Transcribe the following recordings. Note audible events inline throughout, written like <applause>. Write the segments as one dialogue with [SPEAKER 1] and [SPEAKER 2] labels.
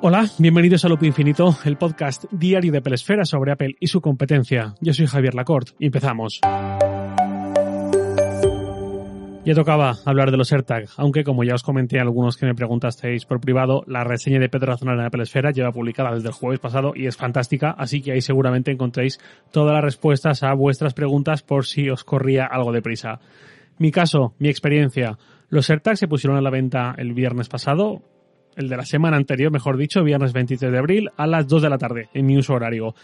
[SPEAKER 1] Hola, bienvenidos a Loop Infinito, el podcast diario de Pelesfera sobre Apple y su competencia. Yo soy Javier Lacorte empezamos. Ya tocaba hablar de los AirTag, aunque como ya os comenté a algunos que me preguntasteis por privado, la reseña de Pedro Razonal en Apple Esfera lleva publicada desde el jueves pasado y es fantástica, así que ahí seguramente encontréis todas las respuestas a vuestras preguntas por si os corría algo de prisa. Mi caso, mi experiencia. Los AirTag se pusieron a la venta el viernes pasado, el de la semana anterior, mejor dicho, viernes 23 de abril, a las 2 de la tarde, en mi uso horario.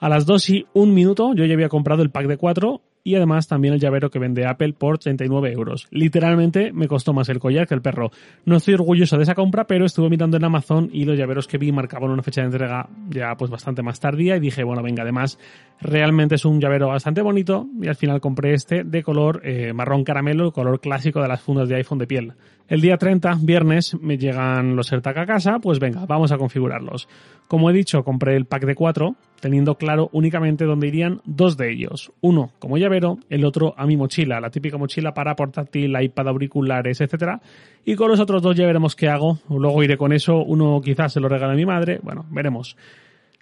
[SPEAKER 1] A las 2 y un minuto yo ya había comprado el pack de 4 y además también el llavero que vende Apple por 39 euros. Literalmente me costó más el collar que el perro. No estoy orgulloso de esa compra, pero estuve mirando en Amazon y los llaveros que vi marcaban una fecha de entrega ya pues bastante más tardía y dije, bueno, venga, además realmente es un llavero bastante bonito y al final compré este de color eh, marrón caramelo, color clásico de las fundas de iPhone de piel. El día 30, viernes, me llegan los AirTag a casa, pues venga, vamos a configurarlos. Como he dicho, compré el pack de 4, teniendo claro únicamente dónde irían dos de ellos. Uno como llavero, el otro a mi mochila, la típica mochila para portátil, iPad, auriculares, etc. Y con los otros dos ya veremos qué hago. Luego iré con eso, uno quizás se lo regale a mi madre, bueno, veremos.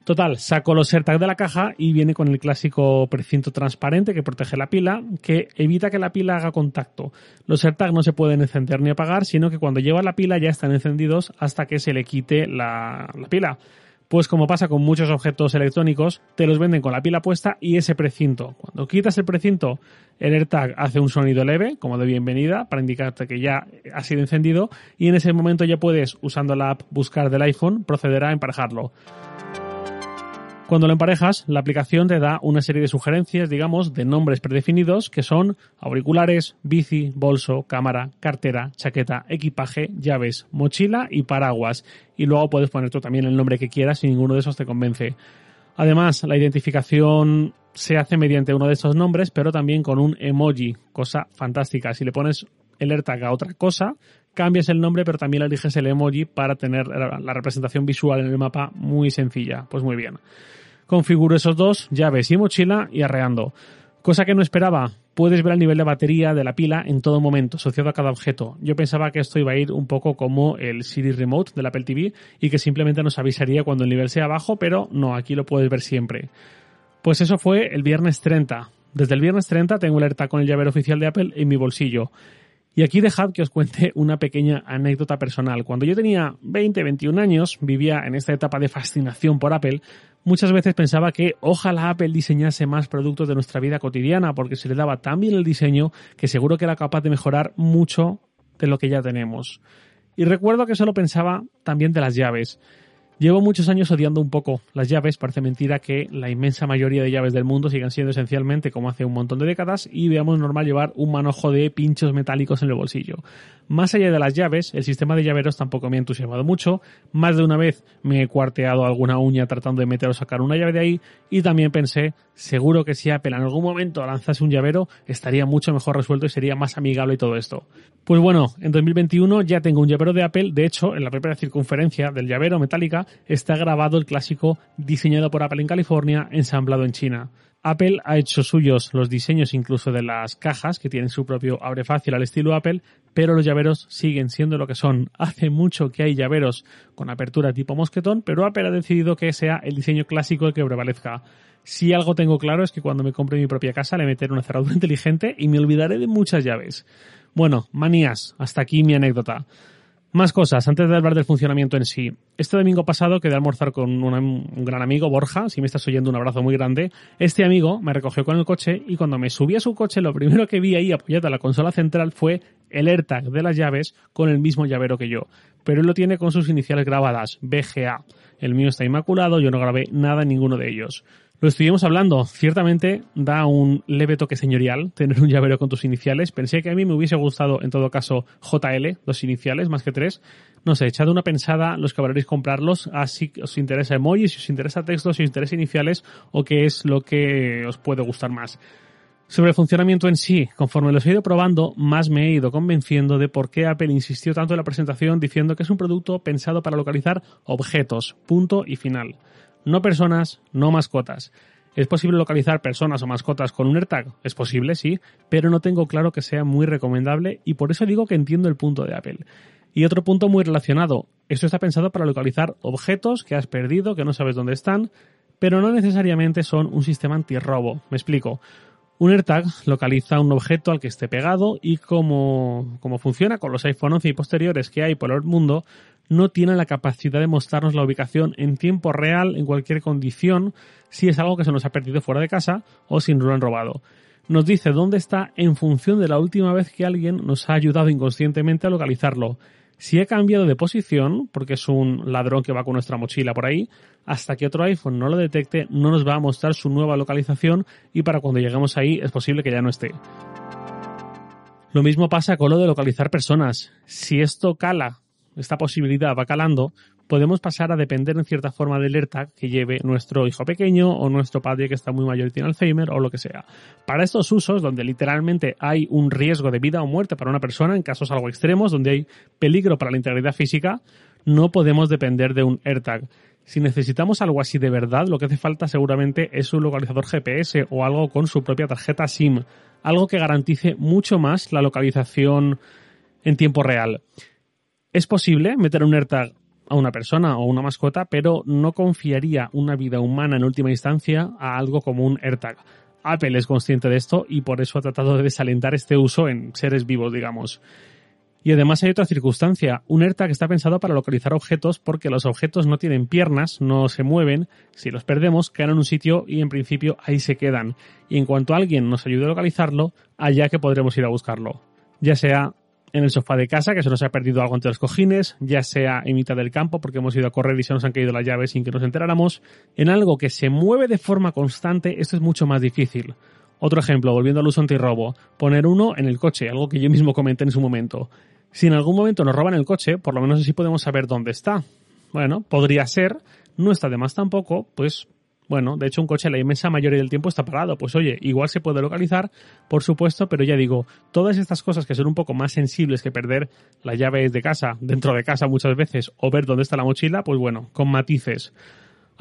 [SPEAKER 1] Total, saco los AirTag de la caja y viene con el clásico precinto transparente que protege la pila, que evita que la pila haga contacto. Los AirTag no se pueden encender ni apagar, sino que cuando lleva la pila ya están encendidos hasta que se le quite la, la pila. Pues como pasa con muchos objetos electrónicos, te los venden con la pila puesta y ese precinto. Cuando quitas el precinto, el AirTag hace un sonido leve, como de bienvenida, para indicarte que ya ha sido encendido y en ese momento ya puedes, usando la app Buscar del iPhone, proceder a emparejarlo. Cuando lo emparejas, la aplicación te da una serie de sugerencias, digamos, de nombres predefinidos que son auriculares, bici, bolso, cámara, cartera, chaqueta, equipaje, llaves, mochila y paraguas. Y luego puedes poner tú también el nombre que quieras si ninguno de esos te convence. Además, la identificación se hace mediante uno de esos nombres, pero también con un emoji, cosa fantástica. Si le pones el AirTag a otra cosa, cambias el nombre, pero también eliges el emoji para tener la representación visual en el mapa muy sencilla. Pues muy bien. Configuro esos dos, llaves y mochila y arreando. Cosa que no esperaba, puedes ver el nivel de batería de la pila en todo momento, asociado a cada objeto. Yo pensaba que esto iba a ir un poco como el Siri Remote del Apple TV y que simplemente nos avisaría cuando el nivel sea bajo, pero no, aquí lo puedes ver siempre. Pues eso fue el viernes 30. Desde el viernes 30 tengo alerta con el llavero oficial de Apple en mi bolsillo. Y aquí dejad que os cuente una pequeña anécdota personal. Cuando yo tenía 20, 21 años, vivía en esta etapa de fascinación por Apple, muchas veces pensaba que ojalá Apple diseñase más productos de nuestra vida cotidiana, porque se le daba tan bien el diseño que seguro que era capaz de mejorar mucho de lo que ya tenemos. Y recuerdo que solo pensaba también de las llaves. Llevo muchos años odiando un poco las llaves, parece mentira que la inmensa mayoría de llaves del mundo sigan siendo esencialmente como hace un montón de décadas y veamos normal llevar un manojo de pinchos metálicos en el bolsillo. Más allá de las llaves, el sistema de llaveros tampoco me ha entusiasmado mucho, más de una vez me he cuarteado alguna uña tratando de meter o sacar una llave de ahí y también pensé, seguro que si Apple en algún momento lanzase un llavero estaría mucho mejor resuelto y sería más amigable y todo esto. Pues bueno, en 2021 ya tengo un llavero de Apple, de hecho en la propia circunferencia del llavero metálica está grabado el clásico diseñado por Apple en California, ensamblado en China. Apple ha hecho suyos los diseños incluso de las cajas, que tienen su propio abre fácil al estilo Apple, pero los llaveros siguen siendo lo que son. Hace mucho que hay llaveros con apertura tipo mosquetón, pero Apple ha decidido que sea el diseño clásico el que prevalezca. Si algo tengo claro es que cuando me compre mi propia casa le meteré una cerradura <laughs> inteligente y me olvidaré de muchas llaves. Bueno, manías, hasta aquí mi anécdota. Más cosas, antes de hablar del funcionamiento en sí. Este domingo pasado quedé a almorzar con un, gran amigo, Borja, si me estás oyendo un abrazo muy grande. Este amigo me recogió con el coche y cuando me subí a su coche lo primero que vi ahí apoyado a la consola central fue el AirTag de las llaves con el mismo llavero que yo. Pero él lo tiene con sus iniciales grabadas, BGA. El mío está inmaculado, yo no grabé nada en ninguno de ellos. Lo estuvimos hablando. Ciertamente da un leve toque señorial tener un llavero con tus iniciales. Pensé que a mí me hubiese gustado, en todo caso, JL, dos iniciales, más que tres. No sé, echad una pensada los que valeréis comprarlos, así os interesa emoji, si os interesa texto, si os interesa iniciales o qué es lo que os puede gustar más. Sobre el funcionamiento en sí, conforme los he ido probando, más me he ido convenciendo de por qué Apple insistió tanto en la presentación diciendo que es un producto pensado para localizar objetos, punto y final. No personas, no mascotas. ¿Es posible localizar personas o mascotas con un AirTag? Es posible, sí, pero no tengo claro que sea muy recomendable y por eso digo que entiendo el punto de Apple. Y otro punto muy relacionado, Esto está pensado para localizar objetos que has perdido, que no sabes dónde están, pero no necesariamente son un sistema antirrobo. Me explico. Un AirTag localiza un objeto al que esté pegado y como, como funciona con los iPhone 11 y posteriores que hay por el mundo, no tiene la capacidad de mostrarnos la ubicación en tiempo real en cualquier condición si es algo que se nos ha perdido fuera de casa o si nos lo han robado. Nos dice dónde está en función de la última vez que alguien nos ha ayudado inconscientemente a localizarlo. Si ha cambiado de posición, porque es un ladrón que va con nuestra mochila por ahí, hasta que otro iPhone no lo detecte, no nos va a mostrar su nueva localización y para cuando lleguemos ahí es posible que ya no esté. Lo mismo pasa con lo de localizar personas. Si esto cala esta posibilidad va calando, podemos pasar a depender en cierta forma del AirTag que lleve nuestro hijo pequeño o nuestro padre que está muy mayor y tiene Alzheimer o lo que sea. Para estos usos, donde literalmente hay un riesgo de vida o muerte para una persona en casos algo extremos, donde hay peligro para la integridad física, no podemos depender de un AirTag. Si necesitamos algo así de verdad, lo que hace falta seguramente es un localizador GPS o algo con su propia tarjeta SIM, algo que garantice mucho más la localización en tiempo real. Es posible meter un AirTag a una persona o una mascota, pero no confiaría una vida humana en última instancia a algo como un AirTag. Apple es consciente de esto y por eso ha tratado de desalentar este uso en seres vivos, digamos. Y además hay otra circunstancia. Un AirTag está pensado para localizar objetos porque los objetos no tienen piernas, no se mueven. Si los perdemos, quedan en un sitio y en principio ahí se quedan. Y en cuanto alguien nos ayude a localizarlo, allá que podremos ir a buscarlo. Ya sea en el sofá de casa, que se nos ha perdido algo entre los cojines, ya sea en mitad del campo porque hemos ido a correr y se nos han caído las llaves sin que nos enteráramos, en algo que se mueve de forma constante, esto es mucho más difícil. Otro ejemplo, volviendo al uso antirrobo, poner uno en el coche, algo que yo mismo comenté en su momento. Si en algún momento nos roban el coche, por lo menos así podemos saber dónde está. Bueno, podría ser, no está de más tampoco, pues bueno, de hecho un coche la inmensa mayoría del tiempo está parado. Pues oye, igual se puede localizar, por supuesto, pero ya digo, todas estas cosas que son un poco más sensibles que perder las llaves de casa, dentro de casa muchas veces, o ver dónde está la mochila, pues bueno, con matices.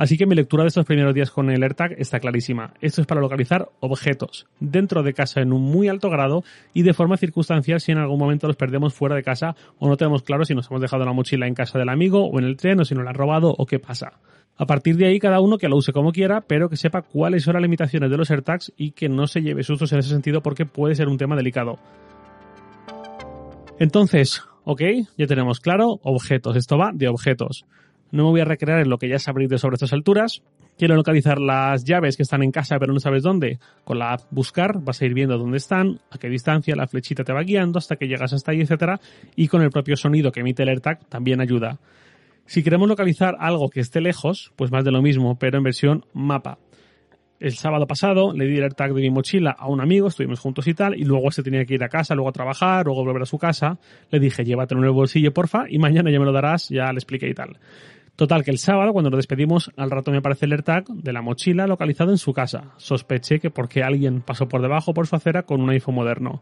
[SPEAKER 1] Así que mi lectura de estos primeros días con el AirTag está clarísima. Esto es para localizar objetos dentro de casa en un muy alto grado y de forma circunstancial si en algún momento los perdemos fuera de casa o no tenemos claro si nos hemos dejado la mochila en casa del amigo o en el tren o si nos la han robado o qué pasa. A partir de ahí, cada uno que lo use como quiera, pero que sepa cuáles son las limitaciones de los AirTags y que no se lleve sustos en ese sentido porque puede ser un tema delicado. Entonces, ok, ya tenemos claro, objetos. Esto va de objetos. No me voy a recrear en lo que ya sabréis de sobre estas alturas. Quiero localizar las llaves que están en casa pero no sabes dónde. Con la app buscar vas a ir viendo dónde están, a qué distancia, la flechita te va guiando hasta que llegas hasta ahí, etcétera. Y con el propio sonido que emite el AirTag también ayuda. Si queremos localizar algo que esté lejos, pues más de lo mismo, pero en versión mapa. El sábado pasado le di el tag de mi mochila a un amigo, estuvimos juntos y tal, y luego se tenía que ir a casa, luego a trabajar, luego volver a su casa. Le dije, llévatelo en el bolsillo, porfa, y mañana ya me lo darás, ya le expliqué y tal. Total, que el sábado, cuando nos despedimos, al rato me aparece el AirTag de la mochila localizado en su casa. Sospeché que porque alguien pasó por debajo por su acera con un iPhone moderno.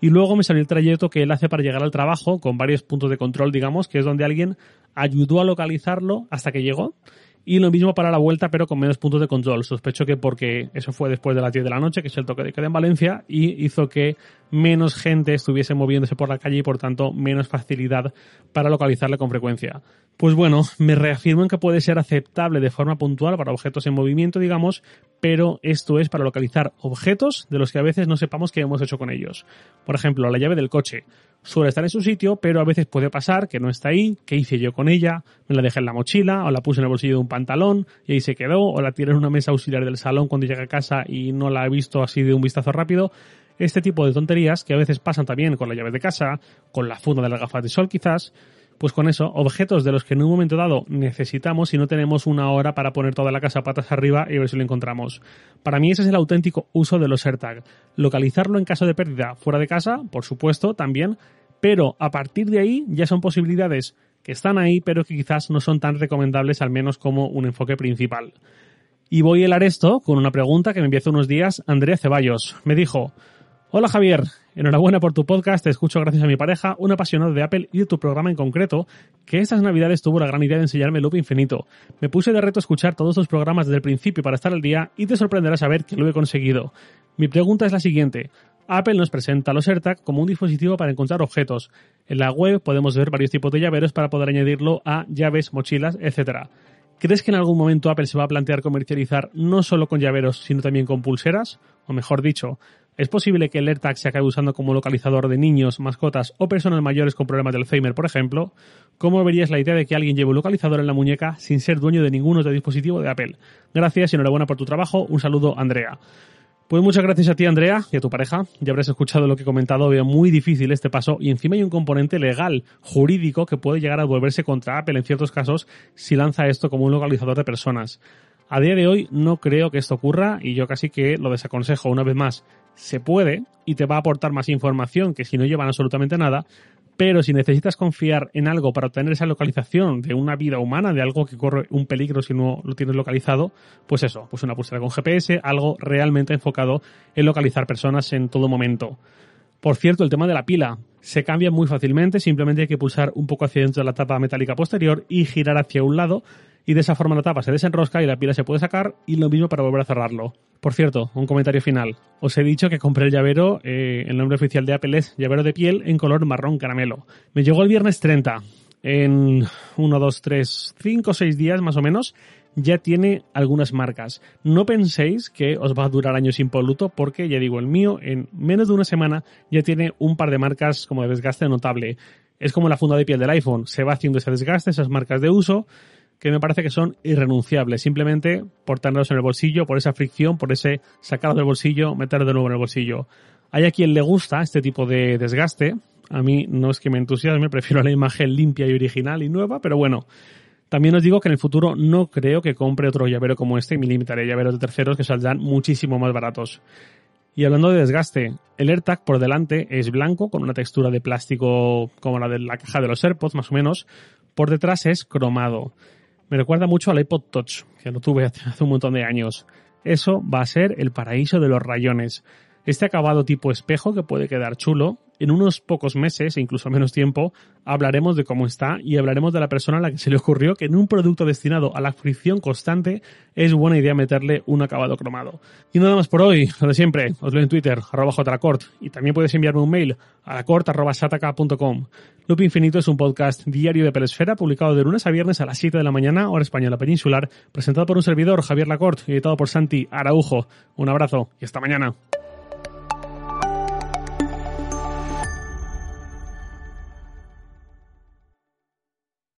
[SPEAKER 1] Y luego me salió el trayecto que él hace para llegar al trabajo, con varios puntos de control, digamos, que es donde alguien ayudó a localizarlo hasta que llegó. Y lo mismo para la vuelta, pero con menos puntos de control. Sospecho que porque eso fue después de las 10 de la noche, que es el toque de queda en Valencia, y hizo que menos gente estuviese moviéndose por la calle y por tanto menos facilidad para localizarle con frecuencia. Pues bueno, me reafirmo que puede ser aceptable de forma puntual para objetos en movimiento, digamos, pero esto es para localizar objetos de los que a veces no sepamos qué hemos hecho con ellos. Por ejemplo, la llave del coche suele estar en su sitio, pero a veces puede pasar que no está ahí, qué hice yo con ella, me la dejé en la mochila, o la puse en el bolsillo de un pantalón y ahí se quedó, o la tiré en una mesa auxiliar del salón cuando llegué a casa y no la he visto así de un vistazo rápido. Este tipo de tonterías que a veces pasan también con la llave de casa, con la funda de las gafas de sol quizás, pues con eso, objetos de los que en un momento dado necesitamos y no tenemos una hora para poner toda la casa patas arriba y ver si lo encontramos. Para mí ese es el auténtico uso de los AirTag. Localizarlo en caso de pérdida fuera de casa, por supuesto, también, pero a partir de ahí ya son posibilidades que están ahí, pero que quizás no son tan recomendables, al menos como un enfoque principal. Y voy a hilar esto con una pregunta que me envió hace unos días Andrea Ceballos. Me dijo, Hola Javier, enhorabuena por tu podcast, te escucho gracias a mi pareja, un apasionado de Apple y de tu programa en concreto, que estas navidades tuvo la gran idea de enseñarme loop infinito. Me puse de reto a escuchar todos tus programas desde el principio para estar al día y te sorprenderá saber que lo he conseguido. Mi pregunta es la siguiente, Apple nos presenta los AirTag como un dispositivo para encontrar objetos. En la web podemos ver varios tipos de llaveros para poder añadirlo a llaves, mochilas, etc. ¿Crees que en algún momento Apple se va a plantear comercializar no solo con llaveros, sino también con pulseras? O mejor dicho, ¿es posible que el AirTag se acabe usando como localizador de niños, mascotas o personas mayores con problemas de Alzheimer, por ejemplo? ¿Cómo verías la idea de que alguien lleve un localizador en la muñeca sin ser dueño de ningún otro dispositivo de Apple? Gracias y enhorabuena por tu trabajo. Un saludo, Andrea. Pues muchas gracias a ti, Andrea, y a tu pareja. Ya habrás escuchado lo que he comentado. Veo muy difícil este paso y encima hay un componente legal, jurídico, que puede llegar a volverse contra Apple en ciertos casos si lanza esto como un localizador de personas. A día de hoy no creo que esto ocurra y yo casi que lo desaconsejo una vez más. Se puede y te va a aportar más información que si no llevan absolutamente nada, pero si necesitas confiar en algo para obtener esa localización de una vida humana, de algo que corre un peligro si no lo tienes localizado, pues eso, pues una pulsera con GPS, algo realmente enfocado en localizar personas en todo momento. Por cierto, el tema de la pila se cambia muy fácilmente, simplemente hay que pulsar un poco hacia dentro de la tapa metálica posterior y girar hacia un lado y de esa forma la tapa se desenrosca y la pila se puede sacar y lo mismo para volver a cerrarlo. Por cierto, un comentario final. Os he dicho que compré el llavero, eh, el nombre oficial de Apple es llavero de piel en color marrón caramelo. Me llegó el viernes 30. En 1, 2, 3, 5, 6 días más o menos ya tiene algunas marcas. No penséis que os va a durar años impoluto porque ya digo, el mío en menos de una semana ya tiene un par de marcas como de desgaste notable. Es como la funda de piel del iPhone, se va haciendo ese desgaste, esas marcas de uso que me parece que son irrenunciables, simplemente por tenerlos en el bolsillo, por esa fricción, por ese sacarlo del bolsillo, meterlo de nuevo en el bolsillo. Hay a quien le gusta este tipo de desgaste, a mí no es que me entusiasme, <laughs> prefiero la imagen limpia y original y nueva, pero bueno, también os digo que en el futuro no creo que compre otro llavero como este y me limitaré a llaveros de terceros que saldrán muchísimo más baratos. Y hablando de desgaste, el AirTag por delante es blanco con una textura de plástico como la de la caja de los AirPods más o menos, por detrás es cromado. Me recuerda mucho al iPod Touch, que lo tuve <laughs> hace un montón de años. Eso va a ser el paraíso de los rayones. Este acabado tipo espejo que puede quedar chulo en unos pocos meses, e incluso menos tiempo, hablaremos de cómo está y hablaremos de la persona a la que se le ocurrió que en un producto destinado a la fricción constante es buena idea meterle un acabado cromado. Y nada más por hoy, lo de siempre, os leo en Twitter, arroba jracort, y también puedes enviarme un mail a lacort.sataka.com. Loop Infinito es un podcast diario de Pelesfera publicado de lunes a viernes a las 7 de la mañana, hora española peninsular, presentado por un servidor, Javier Lacort, y editado por Santi Araujo. Un abrazo y hasta mañana.